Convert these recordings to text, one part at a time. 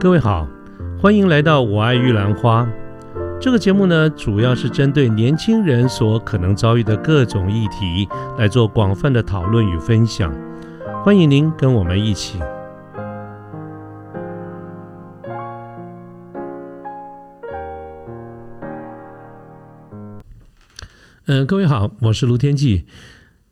各位好，欢迎来到《我爱玉兰花》这个节目呢，主要是针对年轻人所可能遭遇的各种议题来做广泛的讨论与分享。欢迎您跟我们一起。嗯，各位好，我是卢天记。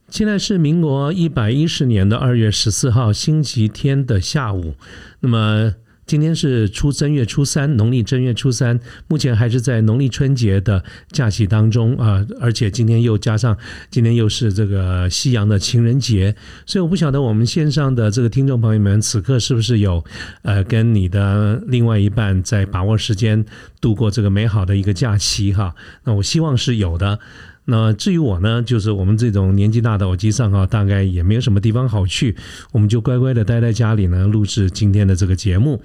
现在是民国一百一十年的二月十四号星期天的下午。那么今天是初正月初三，农历正月初三，目前还是在农历春节的假期当中啊，而且今天又加上今天又是这个西洋的情人节，所以我不晓得我们线上的这个听众朋友们此刻是不是有呃跟你的另外一半在把握时间度过这个美好的一个假期哈？那我希望是有的。那至于我呢，就是我们这种年纪大的，我机上啊，大概也没有什么地方好去，我们就乖乖的待在家里呢，录制今天的这个节目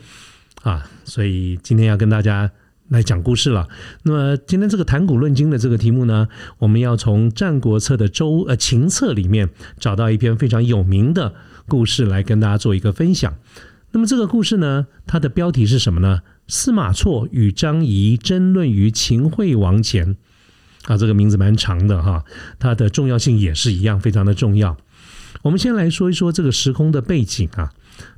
啊。所以今天要跟大家来讲故事了。那么今天这个谈古论今的这个题目呢，我们要从《战国策》的周呃秦策里面找到一篇非常有名的故事来跟大家做一个分享。那么这个故事呢，它的标题是什么呢？司马错与张仪争论于秦惠王前。啊，这个名字蛮长的哈，它的重要性也是一样，非常的重要。我们先来说一说这个时空的背景啊。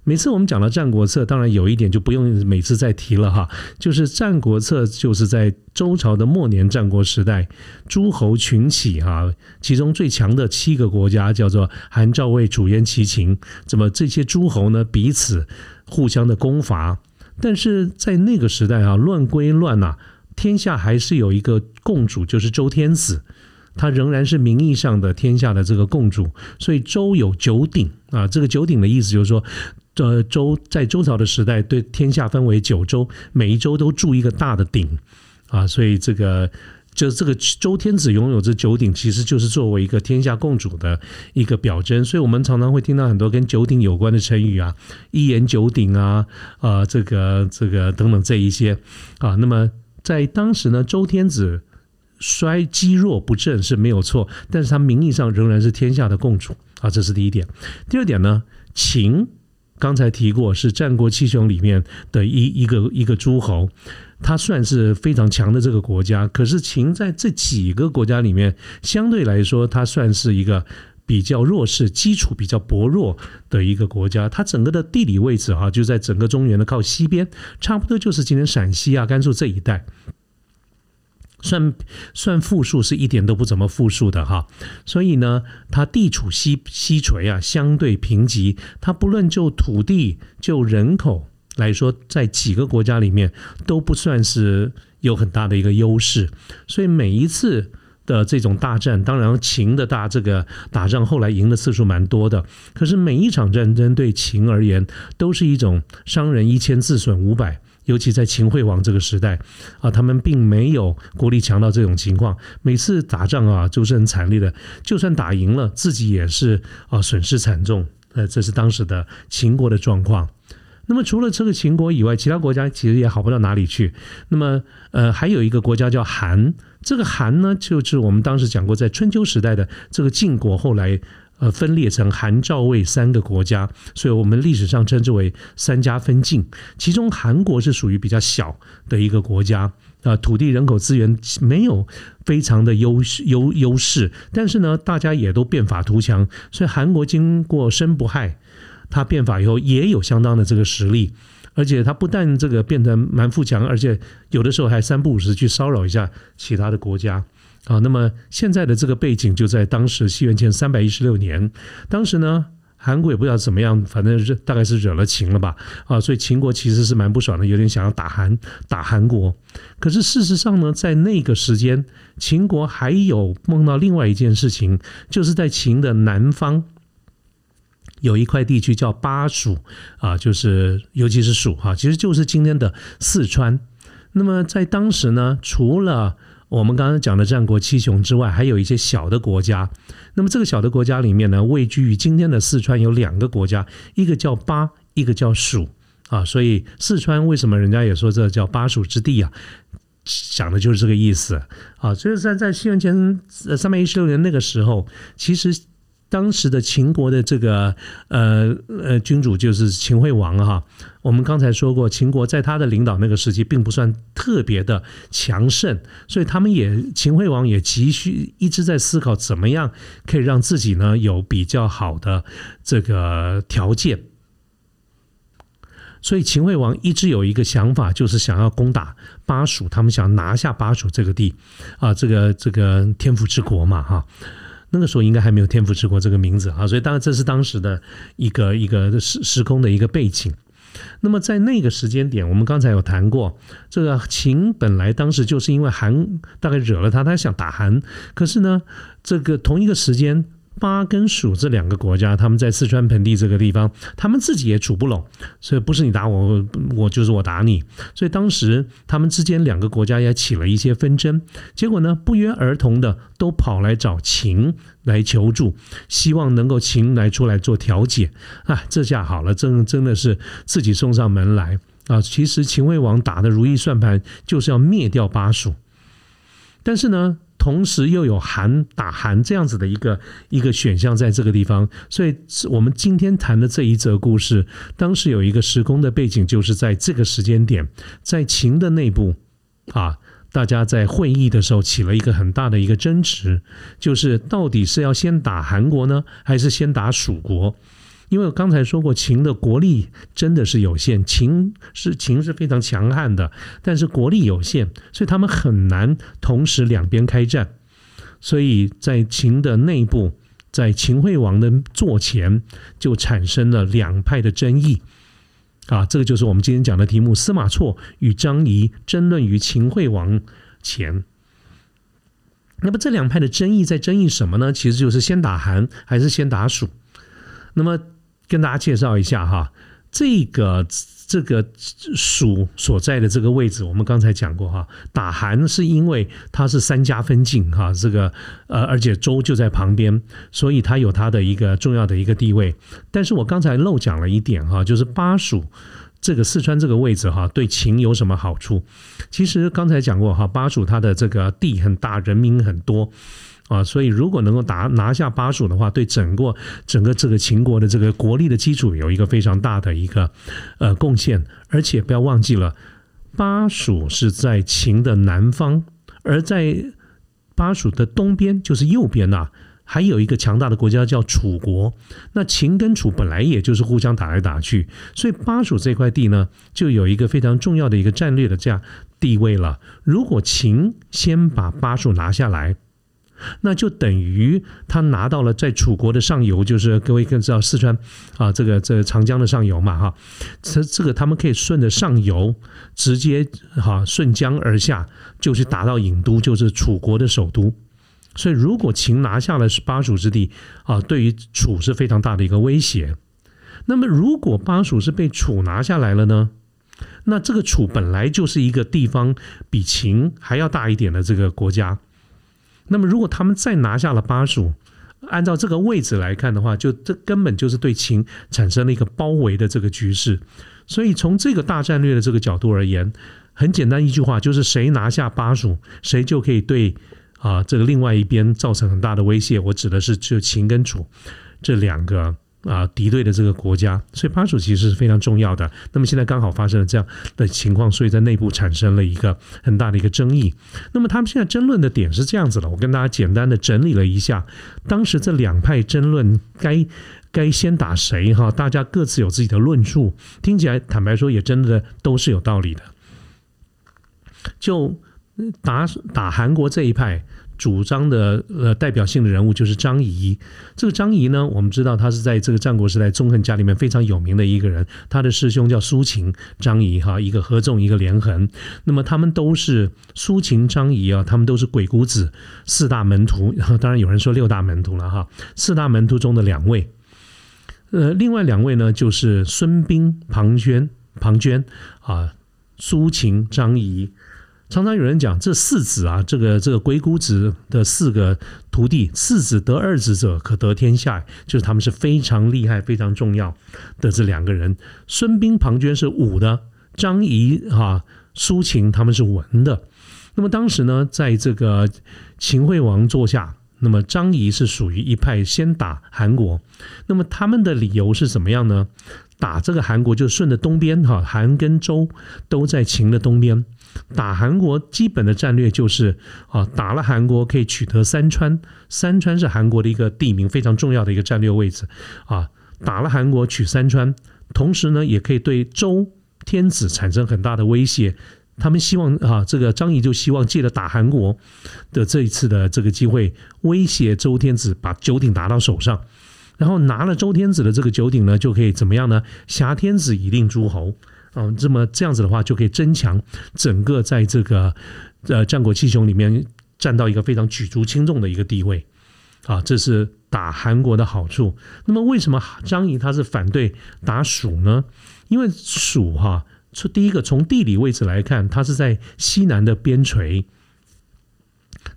每次我们讲到《战国策》，当然有一点就不用每次再提了哈，就是《战国策》就是在周朝的末年战国时代，诸侯群起哈，其中最强的七个国家叫做韩赵魏楚燕齐秦，怎么这些诸侯呢彼此互相的攻伐？但是在那个时代啊，乱归乱呐。天下还是有一个共主，就是周天子，他仍然是名义上的天下的这个共主。所以周有九鼎啊，这个九鼎的意思就是说，呃，周在周朝的时代，对天下分为九州，每一州都筑一个大的鼎啊，所以这个就这个周天子拥有这九鼎，其实就是作为一个天下共主的一个表征。所以我们常常会听到很多跟九鼎有关的成语啊，一言九鼎啊，啊，这个这个等等这一些啊，那么。在当时呢，周天子衰积弱不振是没有错，但是他名义上仍然是天下的共主啊，这是第一点。第二点呢，秦刚才提过是战国七雄里面的一一个一个诸侯，他算是非常强的这个国家。可是秦在这几个国家里面，相对来说，他算是一个比较弱势、基础比较薄弱的一个国家。它整个的地理位置哈，就在整个中原的靠西边，差不多就是今天陕西啊、甘肃这一带。算算富庶是一点都不怎么富庶的哈，所以呢，它地处西西陲啊，相对贫瘠。它不论就土地就人口来说，在几个国家里面都不算是有很大的一个优势。所以每一次的这种大战，当然秦的大这个打仗后来赢的次数蛮多的，可是每一场战争对秦而言都是一种伤人一千自损五百。尤其在秦惠王这个时代啊，他们并没有国力强到这种情况。每次打仗啊，都是很惨烈的。就算打赢了，自己也是啊损失惨重。呃，这是当时的秦国的状况。那么除了这个秦国以外，其他国家其实也好不到哪里去。那么呃，还有一个国家叫韩，这个韩呢，就是我们当时讲过，在春秋时代的这个晋国，后来。呃，分裂成韩、赵、魏三个国家，所以我们历史上称之为三家分晋。其中韩国是属于比较小的一个国家，啊，土地、人口、资源没有非常的优优优势，但是呢，大家也都变法图强，所以韩国经过申不害，他变法以后也有相当的这个实力，而且他不但这个变得蛮富强，而且有的时候还三不五时去骚扰一下其他的国家。啊，那么现在的这个背景就在当时西元前三百一十六年，当时呢，韩国也不知道怎么样，反正是大概是惹了秦了吧，啊，所以秦国其实是蛮不爽的，有点想要打韩打韩国。可是事实上呢，在那个时间，秦国还有梦到另外一件事情，就是在秦的南方有一块地区叫巴蜀啊，就是尤其是蜀哈，其实就是今天的四川。那么在当时呢，除了我们刚刚讲的战国七雄之外，还有一些小的国家。那么这个小的国家里面呢，位居于今天的四川有两个国家，一个叫巴，一个叫蜀啊。所以四川为什么人家也说这叫巴蜀之地啊？讲的就是这个意思啊。所以在在西元前三百一十六年那个时候，其实当时的秦国的这个呃呃君主就是秦惠王哈，我们刚才说过，秦国在他的领导那个时期并不算特别的强盛，所以他们也秦惠王也急需一直在思考怎么样可以让自己呢有比较好的这个条件，所以秦惠王一直有一个想法，就是想要攻打巴蜀，他们想拿下巴蜀这个地啊，这个这个天府之国嘛哈。那个时候应该还没有“天府之国”这个名字啊，所以当然这是当时的一个一个时时空的一个背景。那么在那个时间点，我们刚才有谈过，这个秦本来当时就是因为韩大概惹了他，他想打韩，可是呢，这个同一个时间。巴跟蜀这两个国家，他们在四川盆地这个地方，他们自己也处不拢，所以不是你打我，我就是我打你。所以当时他们之间两个国家也起了一些纷争，结果呢，不约而同的都跑来找秦来求助，希望能够秦来出来做调解。啊，这下好了，真真的是自己送上门来啊！其实秦惠王打的如意算盘就是要灭掉巴蜀，但是呢。同时又有韩打韩这样子的一个一个选项在这个地方，所以我们今天谈的这一则故事，当时有一个时空的背景，就是在这个时间点，在秦的内部啊，大家在会议的时候起了一个很大的一个争执，就是到底是要先打韩国呢，还是先打蜀国？因为我刚才说过，秦的国力真的是有限，秦是秦是非常强悍的，但是国力有限，所以他们很难同时两边开战。所以在秦的内部，在秦惠王的座前，就产生了两派的争议。啊，这个就是我们今天讲的题目：司马错与张仪争论于秦惠王前。那么这两派的争议在争议什么呢？其实就是先打韩还是先打蜀。那么跟大家介绍一下哈，这个这个蜀所在的这个位置，我们刚才讲过哈，打韩是因为它是三家分晋哈，这个呃，而且州就在旁边，所以它有它的一个重要的一个地位。但是我刚才漏讲了一点哈，就是巴蜀这个四川这个位置哈，对秦有什么好处？其实刚才讲过哈，巴蜀它的这个地很大，人民很多。啊，所以如果能够打拿下巴蜀的话，对整个整个这个秦国的这个国力的基础有一个非常大的一个呃贡献。而且不要忘记了，巴蜀是在秦的南方，而在巴蜀的东边，就是右边呐，还有一个强大的国家叫楚国。那秦跟楚本来也就是互相打来打去，所以巴蜀这块地呢，就有一个非常重要的一个战略的这样地位了。如果秦先把巴蜀拿下来，那就等于他拿到了在楚国的上游，就是各位更知道四川啊，这个这长江的上游嘛，哈，这这个他们可以顺着上游直接哈顺江而下，就去打到郢都，就是楚国的首都。所以如果秦拿下了巴蜀之地啊，对于楚是非常大的一个威胁。那么如果巴蜀是被楚拿下来了呢？那这个楚本来就是一个地方比秦还要大一点的这个国家。那么，如果他们再拿下了巴蜀，按照这个位置来看的话，就这根本就是对秦产生了一个包围的这个局势。所以，从这个大战略的这个角度而言，很简单一句话，就是谁拿下巴蜀，谁就可以对啊这个另外一边造成很大的威胁。我指的是就秦跟楚这两个。啊，敌对的这个国家，所以巴蜀其实是非常重要的。那么现在刚好发生了这样的情况，所以在内部产生了一个很大的一个争议。那么他们现在争论的点是这样子的，我跟大家简单的整理了一下，当时这两派争论该该先打谁哈，大家各自有自己的论述，听起来坦白说也真的都是有道理的。就打打韩国这一派。主张的呃代表性的人物就是张仪。这个张仪呢，我们知道他是在这个战国时代纵横家里面非常有名的一个人。他的师兄叫苏秦、张仪哈，一个合纵，一个连横。那么他们都是苏秦、张仪啊，他们都是鬼谷子四大门徒。当然有人说六大门徒了哈，四大门徒中的两位。呃，另外两位呢，就是孙膑、庞涓、庞涓啊，苏秦、张仪。常常有人讲这四子啊，这个这个鬼谷子的四个徒弟，四子得二子者可得天下，就是他们是非常厉害、非常重要的这两个人。孙膑、庞涓是武的，张仪哈、苏秦他们是文的。那么当时呢，在这个秦惠王座下那么张仪是属于一派先打韩国，那么他们的理由是怎么样呢？打这个韩国就顺着东边哈，韩跟周都在秦的东边。打韩国基本的战略就是啊，打了韩国可以取得三川，三川是韩国的一个地名，非常重要的一个战略位置啊。打了韩国取三川，同时呢也可以对周天子产生很大的威胁。他们希望啊，这个张仪就希望借着打韩国的这一次的这个机会，威胁周天子把九鼎拿到手上，然后拿了周天子的这个九鼎呢，就可以怎么样呢？挟天子以令诸侯嗯，这么这样子的话，就可以增强整个在这个呃战国七雄里面占到一个非常举足轻重的一个地位啊，这是打韩国的好处。那么为什么张仪他是反对打蜀呢？因为蜀哈。从第一个从地理位置来看，它是在西南的边陲，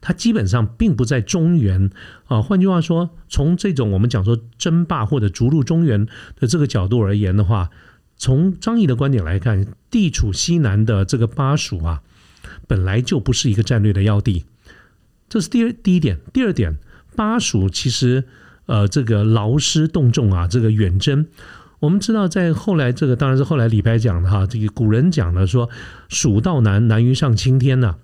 它基本上并不在中原啊。换句话说，从这种我们讲说争霸或者逐鹿中原的这个角度而言的话，从张仪的观点来看，地处西南的这个巴蜀啊，本来就不是一个战略的要地。这是第二第一点。第二点，巴蜀其实呃这个劳师动众啊，这个远征。我们知道，在后来这个当然是后来李白讲的哈，这个古人讲的说“蜀道难，难于上青天”呐。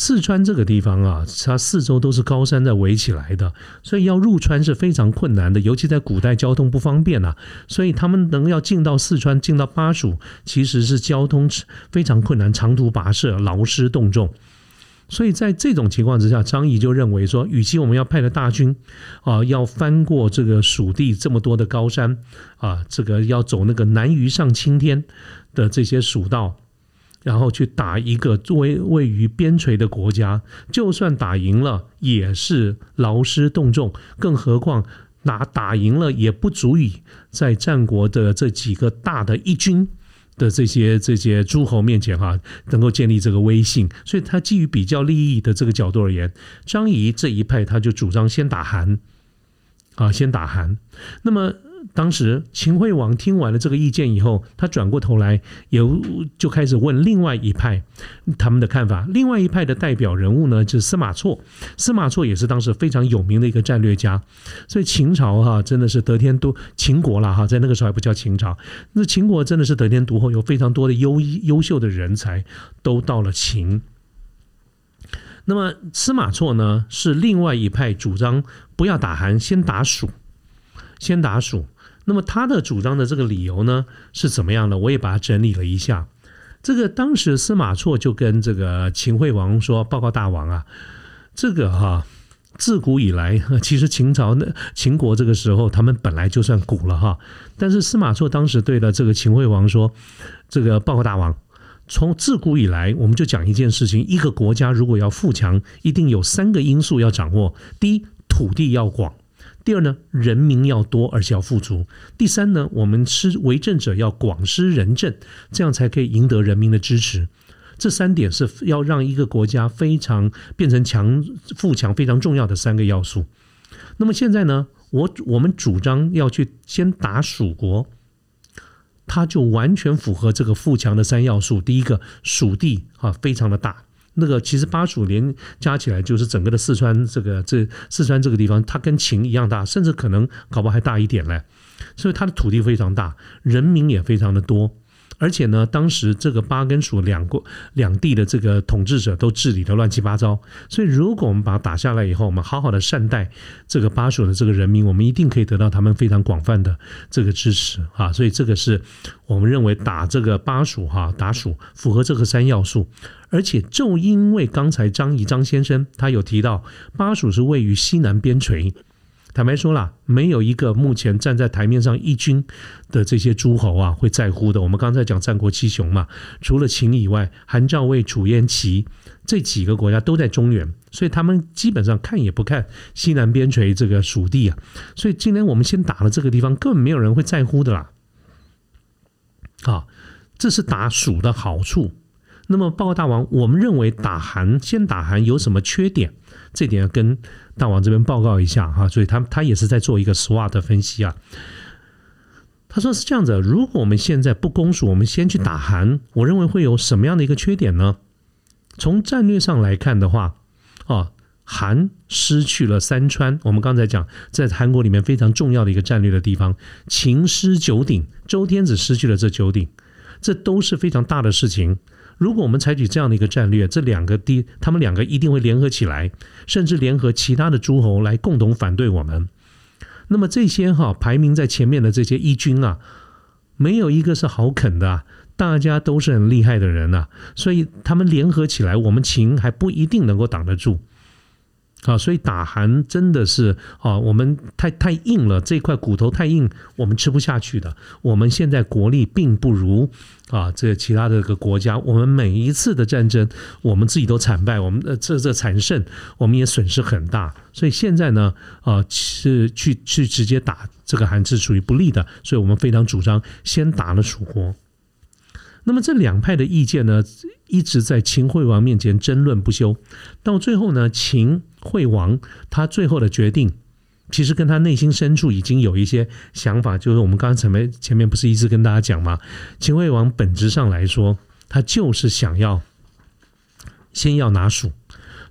四川这个地方啊，它四周都是高山在围起来的，所以要入川是非常困难的，尤其在古代交通不方便呐，所以他们能要进到四川、进到巴蜀，其实是交通非常困难，长途跋涉，劳师动众。所以在这种情况之下，张仪就认为说，与其我们要派的大军啊，要翻过这个蜀地这么多的高山啊，这个要走那个难于上青天的这些蜀道，然后去打一个作为位于边陲的国家，就算打赢了，也是劳师动众，更何况打打赢了也不足以在战国的这几个大的一军。的这些这些诸侯面前哈，能够建立这个威信，所以他基于比较利益的这个角度而言，张仪这一派他就主张先打韩，啊，先打韩，那么。当时秦惠王听完了这个意见以后，他转过头来，有就开始问另外一派他们的看法。另外一派的代表人物呢，就是司马错。司马错也是当时非常有名的一个战略家。所以秦朝哈真的是得天独秦国了哈，在那个时候还不叫秦朝。那秦国真的是得天独厚，有非常多的优优秀的人才都到了秦。那么司马错呢，是另外一派主张不要打韩，先打蜀。先打蜀，那么他的主张的这个理由呢是怎么样的？我也把它整理了一下。这个当时司马错就跟这个秦惠王说：“报告大王啊，这个哈，自古以来，其实秦朝的秦国这个时候，他们本来就算古了哈。但是司马错当时对了这个秦惠王说：‘这个报告大王，从自古以来，我们就讲一件事情：一个国家如果要富强，一定有三个因素要掌握。第一，土地要广。”第二呢，人民要多而且要富足。第三呢，我们施为政者要广施仁政，这样才可以赢得人民的支持。这三点是要让一个国家非常变成强富强非常重要的三个要素。那么现在呢，我我们主张要去先打蜀国，它就完全符合这个富强的三要素。第一个，蜀地啊非常的大。那个其实巴蜀连加起来就是整个的四川这个这四川这个地方，它跟秦一样大，甚至可能搞不好还大一点嘞。所以它的土地非常大，人民也非常的多。而且呢，当时这个巴跟蜀两国两地的这个统治者都治理的乱七八糟，所以如果我们把它打下来以后，我们好好的善待这个巴蜀的这个人民，我们一定可以得到他们非常广泛的这个支持啊！所以这个是我们认为打这个巴蜀哈打蜀符合这个三要素，而且就因为刚才张仪张先生他有提到巴蜀是位于西南边陲。坦白说了，没有一个目前站在台面上一军的这些诸侯啊会在乎的。我们刚才讲战国七雄嘛，除了秦以外，韩、赵、魏、楚、燕、齐这几个国家都在中原，所以他们基本上看也不看西南边陲这个蜀地啊。所以今天我们先打了这个地方，根本没有人会在乎的啦。好，这是打蜀的好处。那么报告大王，我们认为打韩先打韩有什么缺点？这点要跟大王这边报告一下哈。所以他他也是在做一个 SWOT 分析啊。他说是这样子，如果我们现在不攻蜀，我们先去打韩，我认为会有什么样的一个缺点呢？从战略上来看的话，啊，韩失去了三川，我们刚才讲在韩国里面非常重要的一个战略的地方，秦失九鼎，周天子失去了这九鼎，这都是非常大的事情。如果我们采取这样的一个战略，这两个地，他们两个一定会联合起来，甚至联合其他的诸侯来共同反对我们。那么这些哈排名在前面的这些义军啊，没有一个是好啃的，大家都是很厉害的人啊，所以他们联合起来，我们秦还不一定能够挡得住。啊，所以打韩真的是啊，我们太太硬了，这块骨头太硬，我们吃不下去的。我们现在国力并不如啊，这其他的个国家，我们每一次的战争，我们自己都惨败，我们的这这惨胜，我们也损失很大。所以现在呢，啊，是去去直接打这个韩是属于不利的，所以我们非常主张先打了蜀国。那么这两派的意见呢，一直在秦惠王面前争论不休，到最后呢，秦惠王他最后的决定，其实跟他内心深处已经有一些想法，就是我们刚才前面前面不是一直跟大家讲吗？秦惠王本质上来说，他就是想要先要拿蜀，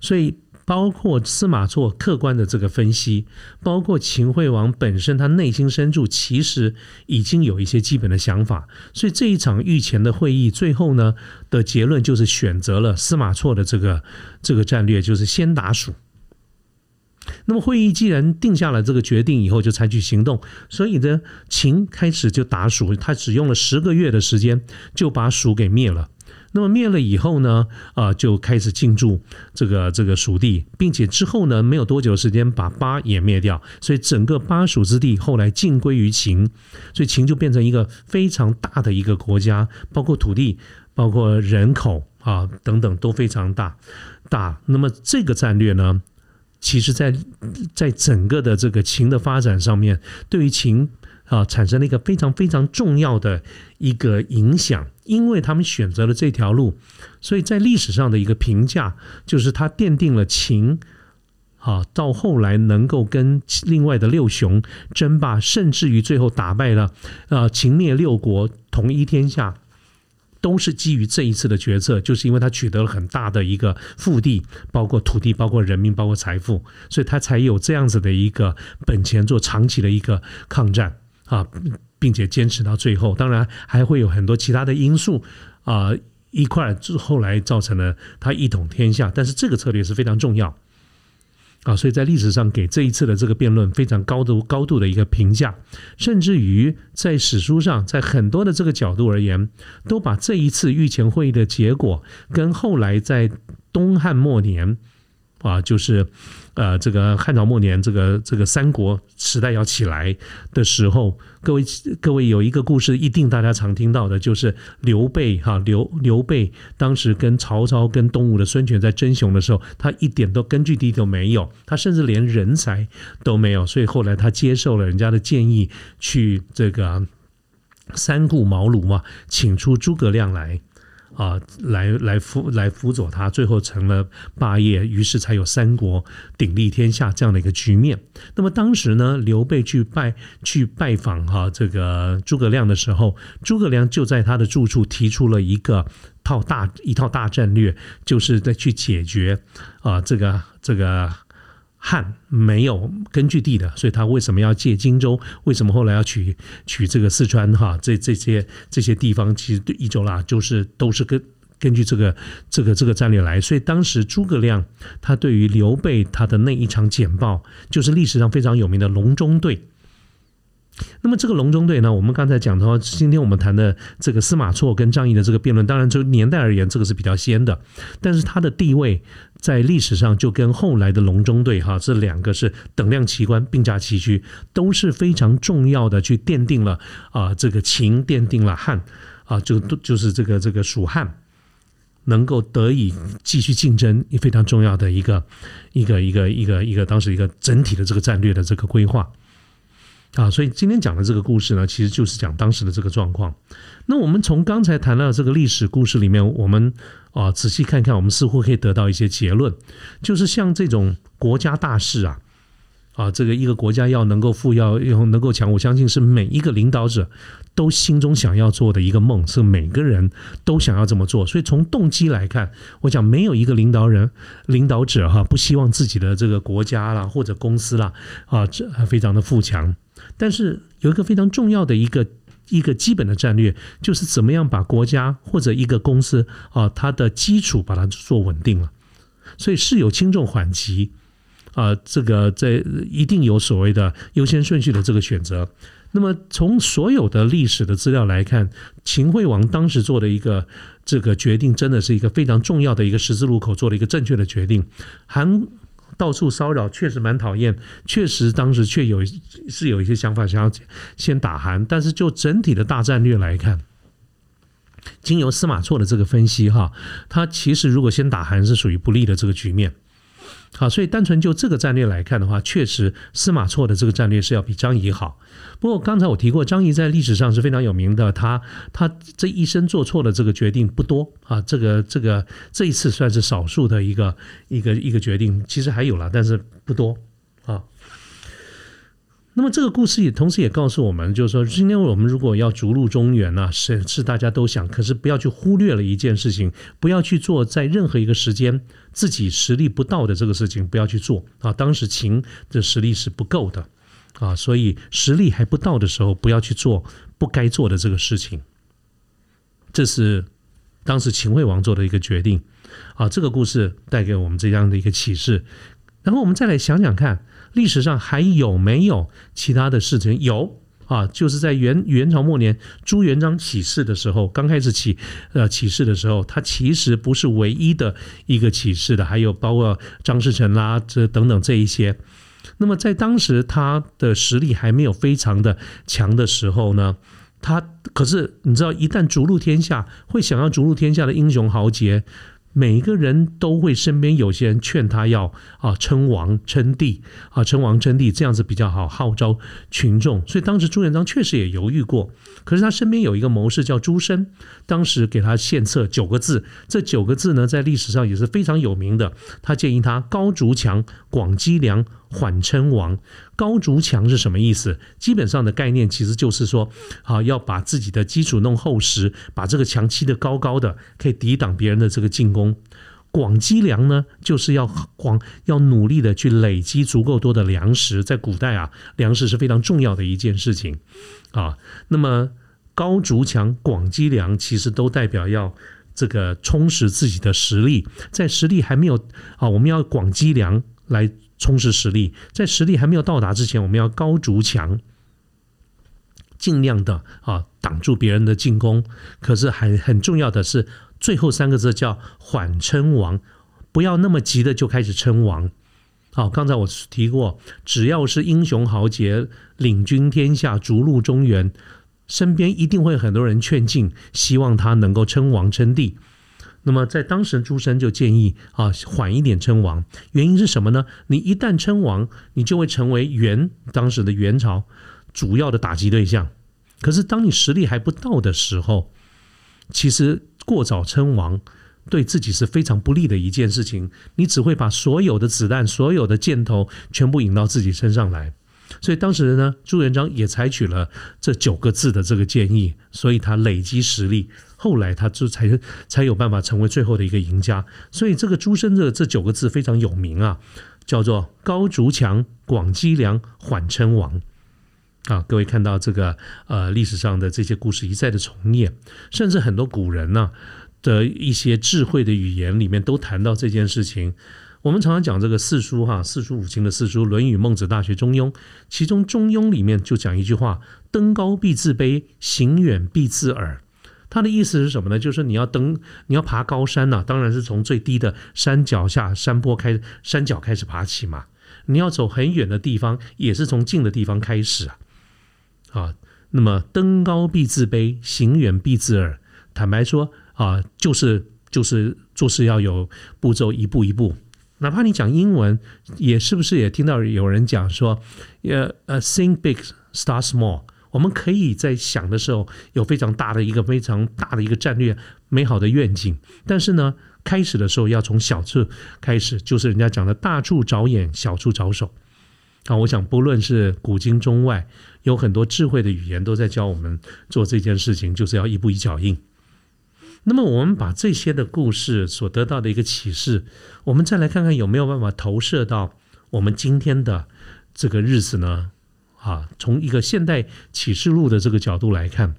所以。包括司马错客观的这个分析，包括秦惠王本身他内心深处其实已经有一些基本的想法，所以这一场御前的会议最后呢的结论就是选择了司马错的这个这个战略，就是先打蜀。那么会议既然定下了这个决定以后，就采取行动，所以呢秦开始就打蜀，他只用了十个月的时间就把蜀给灭了。那么灭了以后呢？啊，就开始进驻这个这个蜀地，并且之后呢，没有多久时间把巴也灭掉，所以整个巴蜀之地后来尽归于秦，所以秦就变成一个非常大的一个国家，包括土地、包括人口啊等等都非常大大。那么这个战略呢，其实在在整个的这个秦的发展上面，对于秦。啊，产生了一个非常非常重要的一个影响，因为他们选择了这条路，所以在历史上的一个评价就是他奠定了秦，啊，到后来能够跟另外的六雄争霸，甚至于最后打败了啊秦灭六国，统一天下，都是基于这一次的决策，就是因为他取得了很大的一个腹地，包括土地，包括人民，包括财富，所以他才有这样子的一个本钱做长期的一个抗战。啊，并且坚持到最后，当然还会有很多其他的因素啊，一块之后来造成了他一统天下。但是这个策略是非常重要啊，所以在历史上给这一次的这个辩论非常高度高度的一个评价，甚至于在史书上，在很多的这个角度而言，都把这一次御前会议的结果跟后来在东汉末年。啊，就是，呃，这个汉朝末年，这个这个三国时代要起来的时候，各位各位有一个故事，一定大家常听到的，就是刘备哈刘刘备当时跟曹操跟东吴的孙权在争雄的时候，他一点都根据地都没有，他甚至连人才都没有，所以后来他接受了人家的建议，去这个三顾茅庐嘛，请出诸葛亮来。啊，来来辅来辅佐他，最后成了霸业，于是才有三国鼎立天下这样的一个局面。那么当时呢，刘备去拜去拜访哈这个诸葛亮的时候，诸葛亮就在他的住处提出了一个套大一套大战略，就是在去解决啊这个这个。汉没有根据地的，所以他为什么要借荆州？为什么后来要取取这个四川？哈，这这些这些地方其实对益州啦，就是都是根根据这个这个这个战略来。所以当时诸葛亮他对于刘备他的那一场简报，就是历史上非常有名的隆中对。那么这个隆中对呢，我们刚才讲的话，今天我们谈的这个司马错跟张仪的这个辩论，当然就年代而言，这个是比较先的，但是它的地位在历史上就跟后来的隆中对哈这两个是等量齐观、并驾齐驱，都是非常重要的，去奠定了啊这个秦奠定了汉啊就就是这个这个蜀汉能够得以继续竞争，非常重要的一个一个一个一个一个当时一个整体的这个战略的这个规划。啊，所以今天讲的这个故事呢，其实就是讲当时的这个状况。那我们从刚才谈到这个历史故事里面，我们啊仔细看看，我们似乎可以得到一些结论，就是像这种国家大事啊，啊，这个一个国家要能够富，要要能够强，我相信是每一个领导者都心中想要做的一个梦，是每个人都想要这么做。所以从动机来看，我讲没有一个领导人、领导者哈不希望自己的这个国家啦或者公司啦啊这非常的富强。但是有一个非常重要的一个一个基本的战略，就是怎么样把国家或者一个公司啊它的基础把它做稳定了。所以是有轻重缓急。啊，这个在一定有所谓的优先顺序的这个选择。那么从所有的历史的资料来看，秦惠王当时做的一个这个决定，真的是一个非常重要的一个十字路口，做了一个正确的决定。韩到处骚扰，确实蛮讨厌，确实当时确有是有一些想法想要先打韩，但是就整体的大战略来看，经由司马错的这个分析哈，他其实如果先打韩是属于不利的这个局面。好，所以单纯就这个战略来看的话，确实司马错的这个战略是要比张仪好。不过刚才我提过，张仪在历史上是非常有名的，他他这一生做错的这个决定不多啊。这个这个这一次算是少数的一个一个一个决定，其实还有了，但是不多啊。那么这个故事也同时也告诉我们，就是说，今天我们如果要逐鹿中原呢，是是大家都想，可是不要去忽略了一件事情，不要去做在任何一个时间自己实力不到的这个事情，不要去做啊。当时秦的实力是不够的啊，所以实力还不到的时候，不要去做不该做的这个事情。这是当时秦惠王做的一个决定啊。这个故事带给我们这样的一个启示，然后我们再来想想看。历史上还有没有其他的事情？有啊，就是在元元朝末年，朱元璋起事的时候，刚开始起呃起事的时候，他其实不是唯一的一个起事的，还有包括张士诚啦，这等等这一些。那么在当时他的实力还没有非常的强的时候呢，他可是你知道，一旦逐鹿天下，会想要逐鹿天下的英雄豪杰。每一个人都会身边有些人劝他要啊称王称帝啊称王称帝这样子比较好号召群众，所以当时朱元璋确实也犹豫过。可是他身边有一个谋士叫朱深，当时给他献策九个字，这九个字呢在历史上也是非常有名的。他建议他高筑墙，广积粮。缓称王，高筑墙是什么意思？基本上的概念其实就是说，啊，要把自己的基础弄厚实，把这个墙砌得高高的，可以抵挡别人的这个进攻。广积粮呢，就是要广要努力的去累积足够多的粮食。在古代啊，粮食是非常重要的一件事情啊。那么高筑墙、广积粮，其实都代表要这个充实自己的实力。在实力还没有啊，我们要广积粮来。充实实力，在实力还没有到达之前，我们要高筑墙，尽量的啊挡住别人的进攻。可是很很重要的是，最后三个字叫缓称王，不要那么急的就开始称王。好，刚才我提过，只要是英雄豪杰领军天下，逐鹿中原，身边一定会很多人劝进，希望他能够称王称帝。那么，在当时，朱深就建议啊，缓一点称王。原因是什么呢？你一旦称王，你就会成为元当时的元朝主要的打击对象。可是，当你实力还不到的时候，其实过早称王对自己是非常不利的一件事情。你只会把所有的子弹、所有的箭头全部引到自己身上来。所以当时呢，朱元璋也采取了这九个字的这个建议，所以他累积实力。后来他就才才有办法成为最后的一个赢家，所以这个朱生的这九个字非常有名啊，叫做高筑墙、广积粮、缓称王。啊，各位看到这个呃历史上的这些故事一再的重演，甚至很多古人呢的一些智慧的语言里面都谈到这件事情。我们常常讲这个四书哈，四书五经的四书，《论语》《孟子》《大学》《中庸》，其中《中庸》里面就讲一句话：登高必自卑，行远必自耳。他的意思是什么呢？就是你要登，你要爬高山呐，当然是从最低的山脚下山坡开山脚开始爬起嘛。你要走很远的地方，也是从近的地方开始啊。啊，那么登高必自卑，行远必自耳。坦白说啊，就是就是做事要有步骤，一步一步。哪怕你讲英文，也是不是也听到有人讲说，呃呃，think big, start small。我们可以在想的时候有非常大的一个非常大的一个战略美好的愿景，但是呢，开始的时候要从小处开始，就是人家讲的大处着眼，小处着手。啊，我想不论是古今中外，有很多智慧的语言都在教我们做这件事情，就是要一步一脚印。那么，我们把这些的故事所得到的一个启示，我们再来看看有没有办法投射到我们今天的这个日子呢？啊，从一个现代启示录的这个角度来看，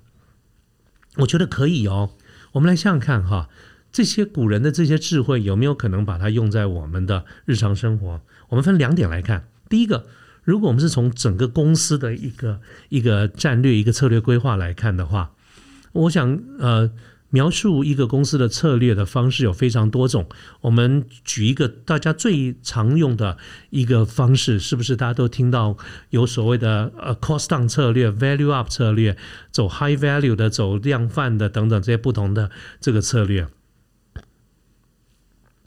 我觉得可以哦。我们来想想看哈，这些古人的这些智慧有没有可能把它用在我们的日常生活？我们分两点来看。第一个，如果我们是从整个公司的一个一个战略、一个策略规划来看的话，我想呃。描述一个公司的策略的方式有非常多种。我们举一个大家最常用的一个方式，是不是大家都听到有所谓的呃 cost down 策略、value up 策略、走 high value 的、走量贩的等等这些不同的这个策略？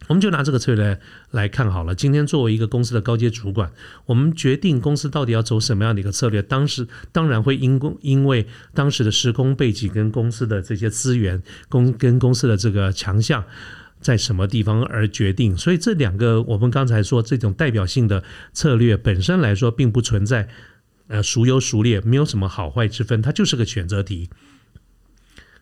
我们就拿这个策略来看好了。今天作为一个公司的高阶主管，我们决定公司到底要走什么样的一个策略，当时当然会因公因为当时的时空背景跟公司的这些资源、公跟公司的这个强项在什么地方而决定。所以这两个我们刚才说这种代表性的策略本身来说，并不存在呃孰优孰劣，没有什么好坏之分，它就是个选择题。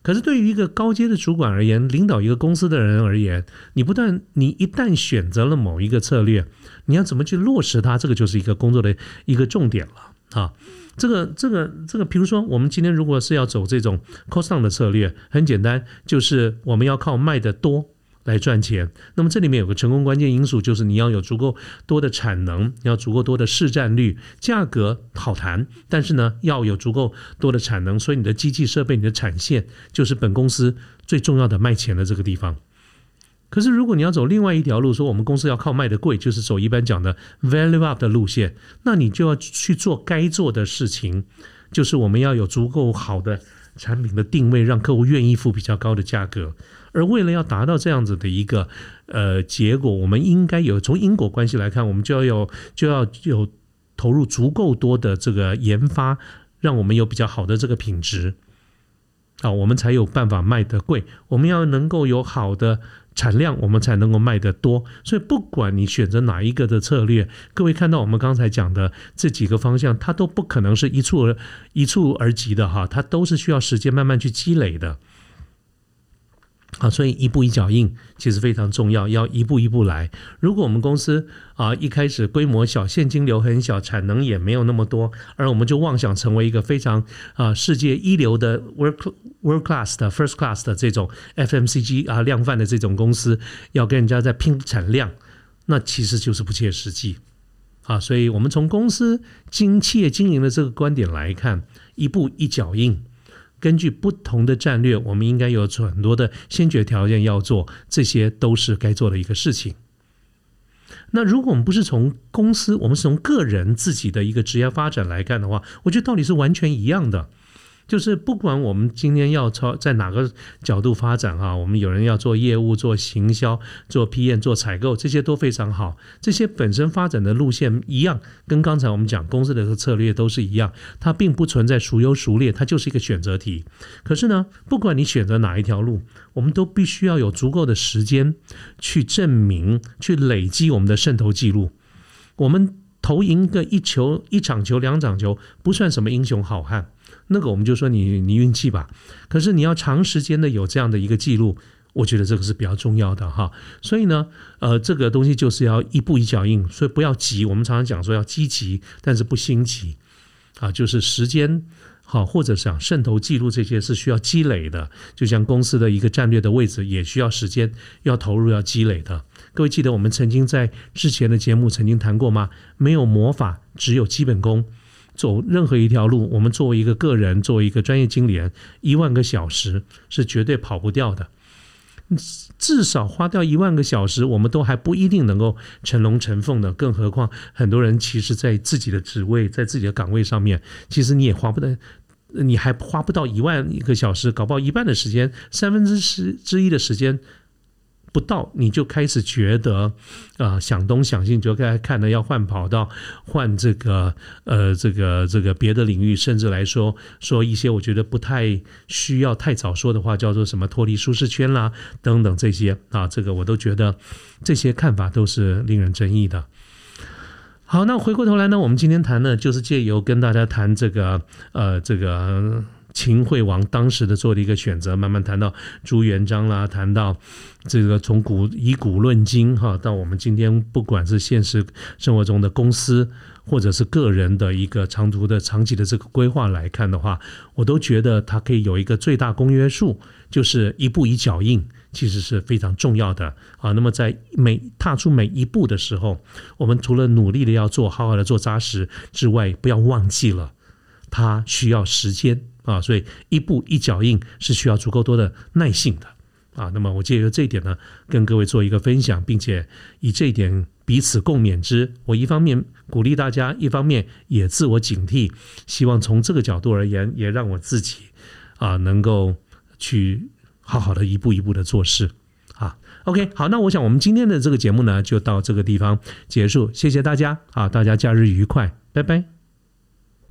可是对于一个高阶的主管而言，领导一个公司的人而言，你不但你一旦选择了某一个策略，你要怎么去落实它，这个就是一个工作的一个重点了啊。这个这个这个，比如说我们今天如果是要走这种 cost down 的策略，很简单，就是我们要靠卖的多。来赚钱，那么这里面有个成功关键因素，就是你要有足够多的产能，要足够多的市占率，价格好谈，但是呢要有足够多的产能，所以你的机器设备、你的产线就是本公司最重要的卖钱的这个地方。可是如果你要走另外一条路，说我们公司要靠卖的贵，就是走一般讲的 value up 的路线，那你就要去做该做的事情，就是我们要有足够好的产品的定位，让客户愿意付比较高的价格。而为了要达到这样子的一个呃结果，我们应该有从因果关系来看，我们就要有就要有投入足够多的这个研发，让我们有比较好的这个品质啊，我们才有办法卖得贵。我们要能够有好的产量，我们才能够卖得多。所以，不管你选择哪一个的策略，各位看到我们刚才讲的这几个方向，它都不可能是一触而一触而及的哈，它都是需要时间慢慢去积累的。啊，所以一步一脚印其实非常重要，要一步一步来。如果我们公司啊一开始规模小，现金流很小，产能也没有那么多，而我们就妄想成为一个非常啊世界一流的 work world class 的 first class 的这种 FMCG 啊量贩的这种公司，要跟人家在拼产量，那其实就是不切实际啊。所以我们从公司经企业经营的这个观点来看，一步一脚印。根据不同的战略，我们应该有很多的先决条件要做，这些都是该做的一个事情。那如果我们不是从公司，我们是从个人自己的一个职业发展来看的话，我觉得道理是完全一样的。就是不管我们今天要朝在哪个角度发展哈，我们有人要做业务、做行销、做批验、做采购，这些都非常好。这些本身发展的路线一样，跟刚才我们讲公司的策略都是一样，它并不存在孰优孰劣，它就是一个选择题。可是呢，不管你选择哪一条路，我们都必须要有足够的时间去证明、去累积我们的渗透记录。我们投赢个一球、一场球、两场球，不算什么英雄好汉。那个我们就说你你运气吧，可是你要长时间的有这样的一个记录，我觉得这个是比较重要的哈。所以呢，呃，这个东西就是要一步一脚印，所以不要急。我们常常讲说要积极，但是不心急啊，就是时间好，或者想渗透记录这些是需要积累的。就像公司的一个战略的位置，也需要时间，要投入，要积累的。各位记得我们曾经在之前的节目曾经谈过吗？没有魔法，只有基本功。走任何一条路，我们作为一个个人，作为一个专业经理人，一万个小时是绝对跑不掉的。至少花掉一万个小时，我们都还不一定能够成龙成凤的。更何况很多人其实，在自己的职位，在自己的岗位上面，其实你也花不得，你还花不到一万一个小时，搞不好一半的时间，三分之十之一的时间。不到你就开始觉得，啊，想东想西，就该看的要换跑道，换这个呃，这个这个别的领域，甚至来说说一些我觉得不太需要太早说的话，叫做什么脱离舒适圈啦等等这些啊，这个我都觉得这些看法都是令人争议的。好，那回过头来呢，我们今天谈呢，就是借由跟大家谈这个呃这个。秦惠王当时的做的一个选择，慢慢谈到朱元璋啦，谈到这个从古以古论今哈，到我们今天不管是现实生活中的公司或者是个人的一个长途的长期的这个规划来看的话，我都觉得它可以有一个最大公约数，就是一步一脚印，其实是非常重要的啊。那么在每踏出每一步的时候，我们除了努力的要做好好的做扎实之外，不要忘记了它需要时间。啊，所以一步一脚印是需要足够多的耐性的啊。那么我借由这一点呢，跟各位做一个分享，并且以这一点彼此共勉之。我一方面鼓励大家，一方面也自我警惕，希望从这个角度而言，也让我自己啊能够去好好的一步一步的做事啊。OK，好，那我想我们今天的这个节目呢，就到这个地方结束。谢谢大家啊，大家假日愉快，拜拜。